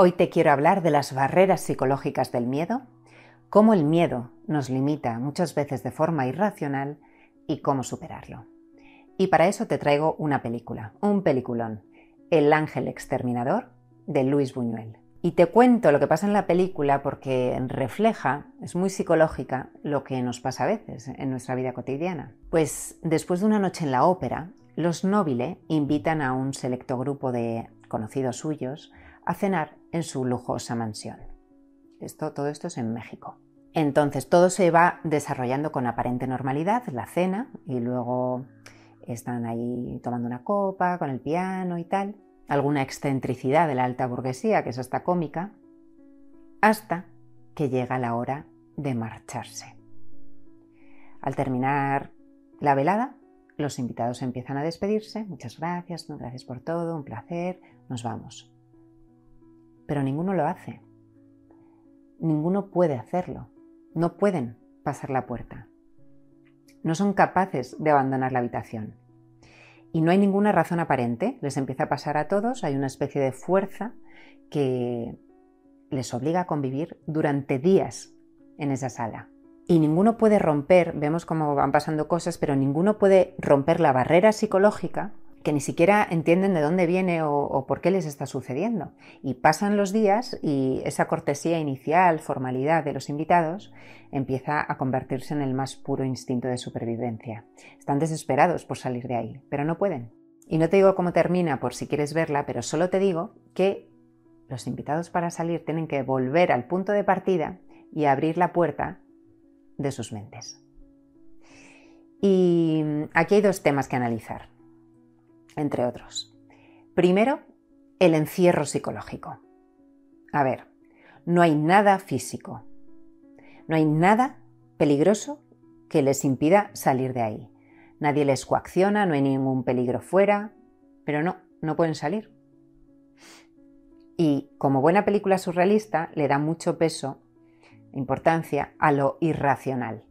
Hoy te quiero hablar de las barreras psicológicas del miedo, cómo el miedo nos limita muchas veces de forma irracional y cómo superarlo. Y para eso te traigo una película, un peliculón, El ángel exterminador de Luis Buñuel. Y te cuento lo que pasa en la película porque refleja, es muy psicológica, lo que nos pasa a veces en nuestra vida cotidiana. Pues después de una noche en la ópera, los Nobile invitan a un selecto grupo de conocidos suyos a cenar en su lujosa mansión. Esto, todo esto es en México. Entonces todo se va desarrollando con aparente normalidad, la cena, y luego están ahí tomando una copa con el piano y tal, alguna excentricidad de la alta burguesía, que es hasta cómica, hasta que llega la hora de marcharse. Al terminar la velada, los invitados empiezan a despedirse. Muchas gracias, gracias por todo, un placer, nos vamos. Pero ninguno lo hace. Ninguno puede hacerlo. No pueden pasar la puerta. No son capaces de abandonar la habitación. Y no hay ninguna razón aparente. Les empieza a pasar a todos. Hay una especie de fuerza que les obliga a convivir durante días en esa sala y ninguno puede romper, vemos cómo van pasando cosas, pero ninguno puede romper la barrera psicológica que ni siquiera entienden de dónde viene o, por qué les está sucediendo. Y pasan los días y esa cortesía inicial, formalidad de los invitados, empieza a convertirse en el más puro instinto de supervivencia. Están desesperados por salir de ahí, pero no pueden. Y no te digo cómo termina por si quieres verla, pero solo te digo que los invitados para salir tienen que volver al punto de partida y abrir la puerta de sus mentes. Y aquí hay dos temas que analizar, entre otros. Primero, el encierro psicológico. A ver, no hay nada físico, no hay nada peligroso que les impida salir de ahí. Nadie les coacciona, no hay ningún peligro fuera, pero no, no pueden salir. Y como buena película surrealista, le da mucho peso importancia a lo irracional,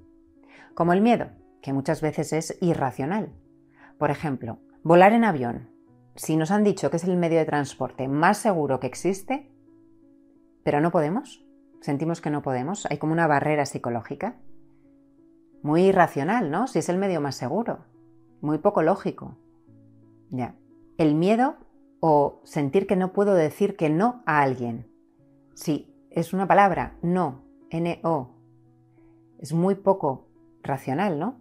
como el miedo, que muchas veces es irracional. Por ejemplo, volar en avión. Si nos han dicho que es el medio de transporte más seguro que existe, pero no podemos, sentimos que no podemos, hay como una barrera psicológica. Muy irracional, ¿no? Si es el medio más seguro, muy poco lógico. Ya. El miedo o sentir que no puedo decir que no a alguien. Sí, es una palabra, no, NO. Es muy poco racional, ¿no?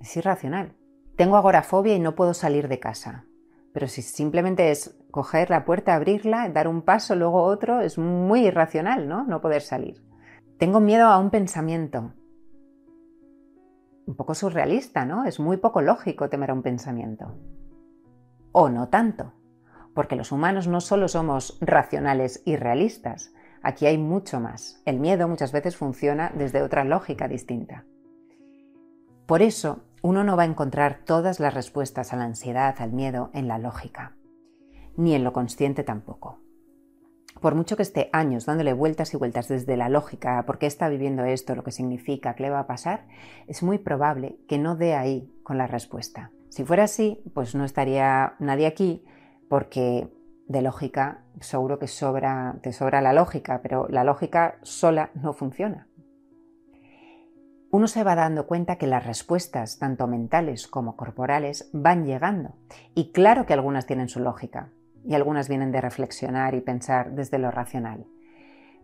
Es irracional. Tengo agorafobia y no puedo salir de casa. Pero si simplemente es coger la puerta, abrirla, dar un paso, luego otro, es muy irracional, ¿no? No poder salir. Tengo miedo a un pensamiento. Un poco surrealista, ¿no? Es muy poco lógico temer a un pensamiento. O no tanto, porque los humanos no solo somos racionales y realistas, Aquí hay mucho más. El miedo muchas veces funciona desde otra lógica distinta. Por eso, uno no va a encontrar todas las respuestas a la ansiedad, al miedo, en la lógica, ni en lo consciente tampoco. Por mucho que esté años dándole vueltas y vueltas desde la lógica, por qué está viviendo esto, lo que significa, qué le va a pasar, es muy probable que no dé ahí con la respuesta. Si fuera así, pues no estaría nadie aquí, porque de lógica, seguro que sobra, te sobra la lógica, pero la lógica sola no funciona. Uno se va dando cuenta que las respuestas, tanto mentales como corporales, van llegando. Y claro que algunas tienen su lógica, y algunas vienen de reflexionar y pensar desde lo racional.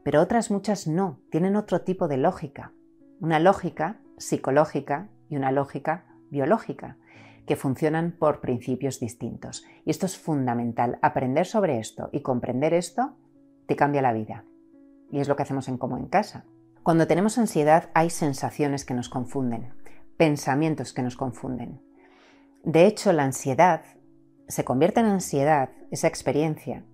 Pero otras muchas no, tienen otro tipo de lógica. Una lógica psicológica y una lógica biológica que funcionan por principios distintos. Y esto es fundamental. Aprender sobre esto y comprender esto te cambia la vida. Y es lo que hacemos en Como en Casa. Cuando tenemos ansiedad hay sensaciones que nos confunden, pensamientos que nos confunden. De hecho, la ansiedad se convierte en ansiedad, esa experiencia,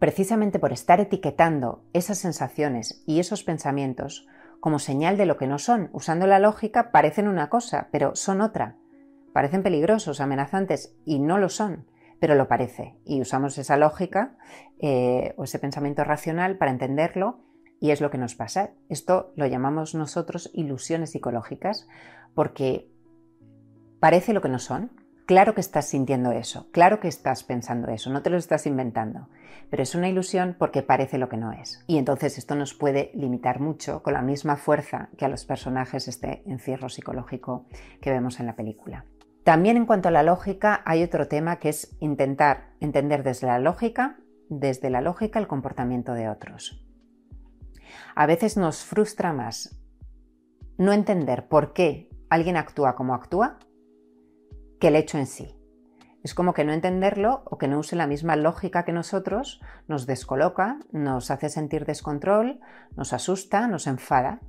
precisamente por estar etiquetando esas sensaciones y esos pensamientos como señal de lo que no son. Usando la lógica parecen una cosa, pero son otra. Parecen peligrosos, amenazantes y no lo son, pero lo parece. Y usamos esa lógica eh, o ese pensamiento racional para entenderlo y es lo que nos pasa. Esto lo llamamos nosotros ilusiones psicológicas porque parece lo que no son. Claro que estás sintiendo eso, claro que estás pensando eso, no te lo estás inventando, pero es una ilusión porque parece lo que no es. Y entonces esto nos puede limitar mucho con la misma fuerza que a los personajes este encierro psicológico que vemos en la película. También en cuanto a la lógica hay otro tema que es intentar entender desde la lógica, desde la lógica el comportamiento de otros. A veces nos frustra más no entender por qué alguien actúa como actúa que el hecho en sí. Es como que no entenderlo o que no use la misma lógica que nosotros nos descoloca, nos hace sentir descontrol, nos asusta, nos enfada.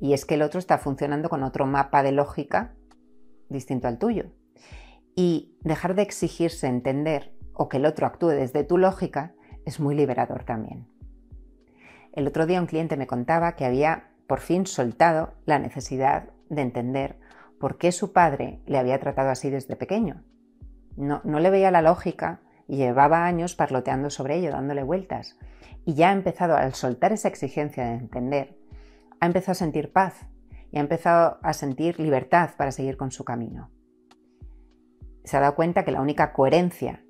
Y es que el otro está funcionando con otro mapa de lógica distinto al tuyo. Y dejar de exigirse entender o que el otro actúe desde tu lógica es muy liberador también. El otro día un cliente me contaba que había por fin soltado la necesidad de entender por qué su padre le había tratado así desde pequeño. No, no le veía la lógica y llevaba años parloteando sobre ello, dándole vueltas. Y ya ha empezado, al soltar esa exigencia de entender, ha empezado a sentir paz y ha empezado a sentir libertad para seguir con su camino. Se ha dado cuenta que la única coherencia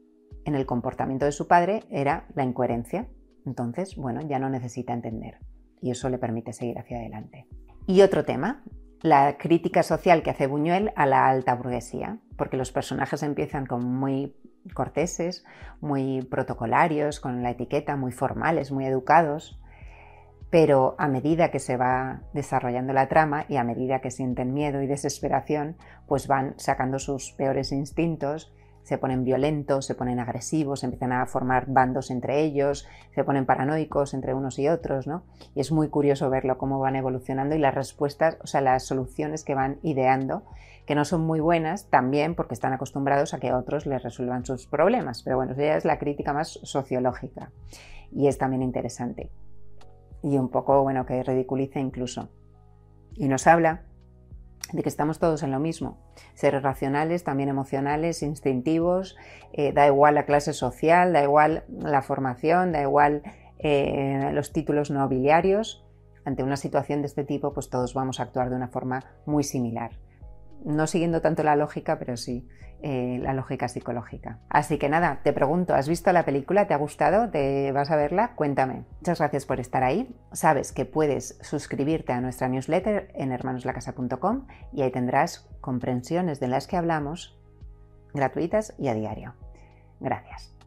en el comportamiento de su padre era la incoherencia. Entonces, bueno, ya no necesita entender y eso le permite seguir hacia adelante. Y otro tema, la crítica social que hace Buñuel a la alta burguesía, porque los personajes empiezan como muy corteses, muy protocolarios, con la etiqueta, muy formales, muy educados, pero a medida que se va desarrollando la trama y a medida que sienten miedo y desesperación, pues van sacando sus peores instintos se ponen violentos, se ponen agresivos, empiezan a formar bandos entre ellos, se ponen paranoicos entre unos y otros, ¿no? Y es muy curioso verlo cómo van evolucionando y las respuestas, o sea, las soluciones que van ideando, que no son muy buenas también porque están acostumbrados a que otros les resuelvan sus problemas. Pero bueno, esa es la crítica más sociológica y es también interesante. Y un poco, bueno, que ridiculiza incluso. Y nos habla de que estamos todos en lo mismo. Seres racionales, también emocionales, instintivos, eh, da igual la clase social, da igual la formación, da igual eh, los títulos nobiliarios. Ante una situación de este tipo, pues todos vamos a actuar de una forma muy similar no siguiendo tanto la lógica, pero sí eh, la lógica psicológica. Así que nada, te pregunto, ¿has visto la película? ¿Te ha gustado? ¿Te vas a verla? Cuéntame. Muchas gracias por estar ahí. Sabes que puedes suscribirte a nuestra newsletter en hermanoslacasa.com y ahí tendrás comprensiones de las que hablamos gratuitas y a diario. Gracias.